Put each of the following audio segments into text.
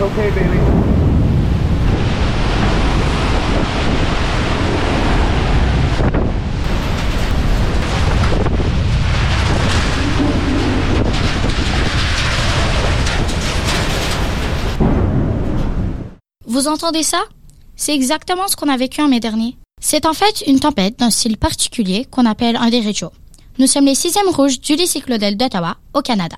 Okay, baby. Vous entendez ça? C'est exactement ce qu'on a vécu en mai dernier. C'est en fait une tempête d'un style particulier qu'on appelle un derecho. Nous sommes les sixièmes rouges du lycée Claudel d'Ottawa, au Canada.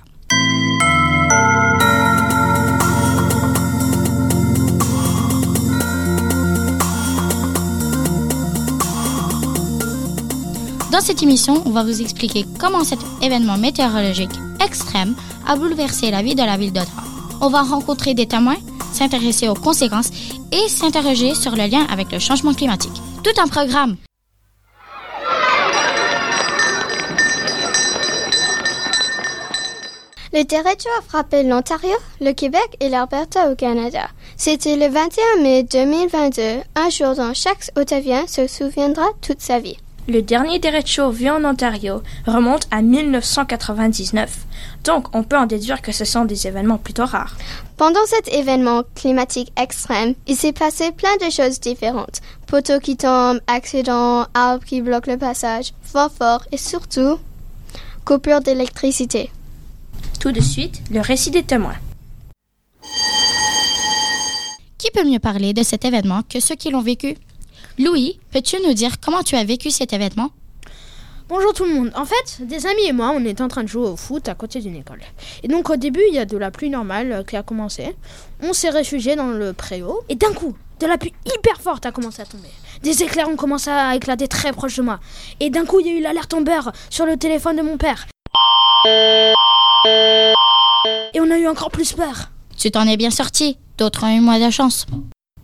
Dans cette émission, on va vous expliquer comment cet événement météorologique extrême a bouleversé la vie de la ville d'Ottawa. On va rencontrer des témoins, s'intéresser aux conséquences et s'interroger sur le lien avec le changement climatique. Tout un programme. Le derecho a frappé l'Ontario, le Québec et l'Alberta au Canada. C'était le 21 mai 2022, un jour dont chaque Ottavien se souviendra toute sa vie. Le dernier derecho vu en Ontario remonte à 1999, donc on peut en déduire que ce sont des événements plutôt rares. Pendant cet événement climatique extrême, il s'est passé plein de choses différentes. Poteaux qui tombent, accidents, arbres qui bloquent le passage, vent fort et surtout, coupure d'électricité. Tout de suite, le récit des témoins. Qui peut mieux parler de cet événement que ceux qui l'ont vécu? Louis, peux-tu nous dire comment tu as vécu cet événement? Bonjour tout le monde. En fait, des amis et moi, on était en train de jouer au foot à côté d'une école. Et donc au début, il y a de la pluie normale euh, qui a commencé. On s'est réfugié dans le préau. Et d'un coup, de la pluie hyper forte a commencé à tomber. Des éclairs ont commencé à éclater très proche de moi. Et d'un coup, il y a eu l'alerte Amber sur le téléphone de mon père. Et on a eu encore plus peur. Tu t'en es bien sorti. D'autres ont eu moins de chance.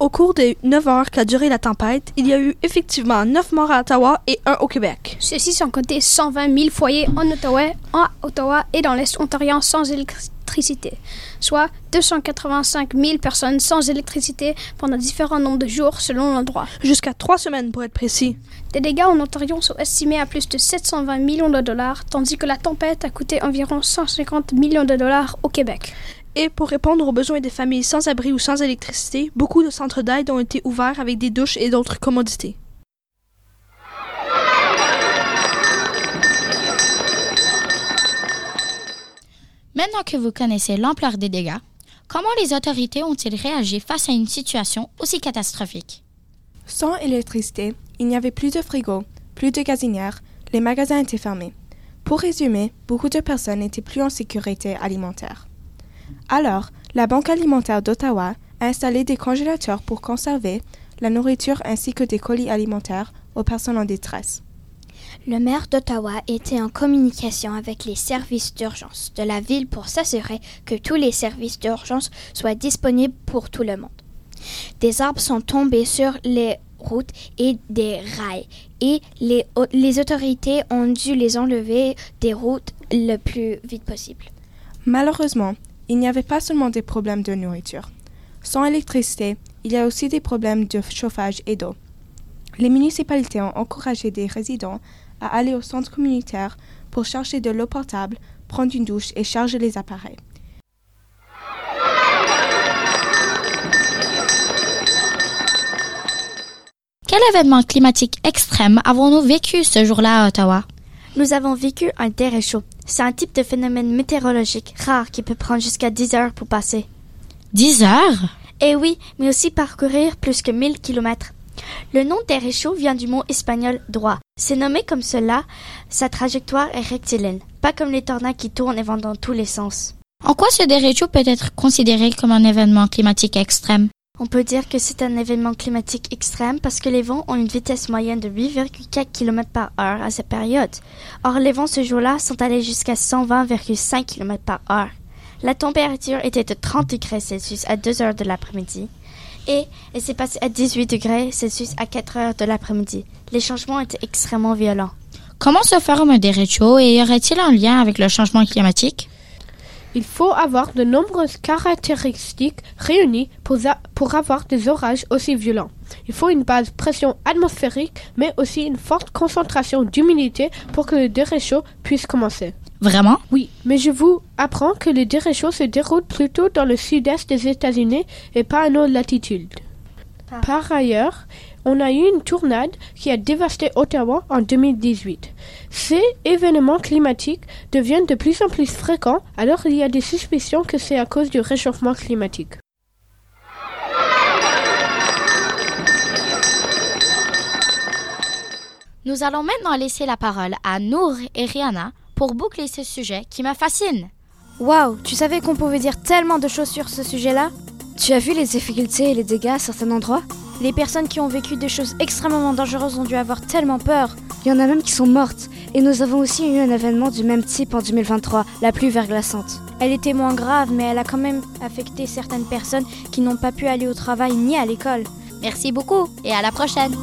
Au cours des 9 heures qu'a duré la tempête, il y a eu effectivement 9 morts à Ottawa et 1 au Québec. Ceux-ci sont comptés 120 000 foyers en Ottawa, en Ottawa et dans l'Est ontarien sans électricité, soit 285 000 personnes sans électricité pendant différents nombres de jours selon l'endroit. Jusqu'à 3 semaines pour être précis. Les dégâts en Ontario sont estimés à plus de 720 millions de dollars, tandis que la tempête a coûté environ 150 millions de dollars au Québec. Et pour répondre aux besoins des familles sans abri ou sans électricité, beaucoup de centres d'aide ont été ouverts avec des douches et d'autres commodités. Maintenant que vous connaissez l'ampleur des dégâts, comment les autorités ont-ils réagi face à une situation aussi catastrophique? Sans électricité, il n'y avait plus de frigo, plus de gazinières, les magasins étaient fermés. Pour résumer, beaucoup de personnes n'étaient plus en sécurité alimentaire. Alors, la Banque alimentaire d'Ottawa a installé des congélateurs pour conserver la nourriture ainsi que des colis alimentaires aux personnes en détresse. Le maire d'Ottawa était en communication avec les services d'urgence de la ville pour s'assurer que tous les services d'urgence soient disponibles pour tout le monde. Des arbres sont tombés sur les routes et des rails et les, les autorités ont dû les enlever des routes le plus vite possible. Malheureusement, il n'y avait pas seulement des problèmes de nourriture. Sans électricité, il y a aussi des problèmes de chauffage et d'eau. Les municipalités ont encouragé des résidents à aller au centre communautaire pour chercher de l'eau portable, prendre une douche et charger les appareils. Quel événement climatique extrême avons-nous vécu ce jour-là à Ottawa? Nous avons vécu un déréchaud. C'est un type de phénomène météorologique rare qui peut prendre jusqu'à 10 heures pour passer. 10 heures? Eh oui, mais aussi parcourir plus que 1000 kilomètres. Le nom déréchaud vient du mot espagnol droit. C'est nommé comme cela, sa trajectoire est rectiligne, pas comme les tornades qui tournent et vont dans tous les sens. En quoi ce déréchaud peut être considéré comme un événement climatique extrême? On peut dire que c'est un événement climatique extrême parce que les vents ont une vitesse moyenne de 8,4 km par heure à cette période. Or, les vents ce jour-là sont allés jusqu'à 120,5 km par heure. La température était de 30 degrés Celsius à 2 heures de l'après-midi et elle s'est passée à 18 degrés Celsius à 4 heures de l'après-midi. Les changements étaient extrêmement violents. Comment se forme un dérecho et y aurait-il un lien avec le changement climatique? Il faut avoir de nombreuses caractéristiques réunies pour, pour, avoir des orages aussi violents. Il faut une base pression atmosphérique, mais aussi une forte concentration d'humidité pour que le déréchaud puisse commencer. Vraiment? Oui, mais je vous apprends que le déréchaud se déroule plutôt dans le sud-est des États-Unis et pas à nos latitudes. Par ailleurs, on a eu une tornade qui a dévasté Ottawa en 2018. Ces événements climatiques deviennent de plus en plus fréquents, alors il y a des suspicions que c'est à cause du réchauffement climatique. Nous allons maintenant laisser la parole à Nour et Rihanna pour boucler ce sujet qui me fascine. Waouh, tu savais qu'on pouvait dire tellement de choses sur ce sujet-là? Tu as vu les difficultés et les dégâts à certains endroits? Les personnes qui ont vécu des choses extrêmement dangereuses ont dû avoir tellement peur. Il y en a même qui sont mortes. Et nous avons aussi eu un événement du même type en 2023, la pluie verglaçante. Elle était moins grave, mais elle a quand même affecté certaines personnes qui n'ont pas pu aller au travail ni à l'école. Merci beaucoup et à la prochaine.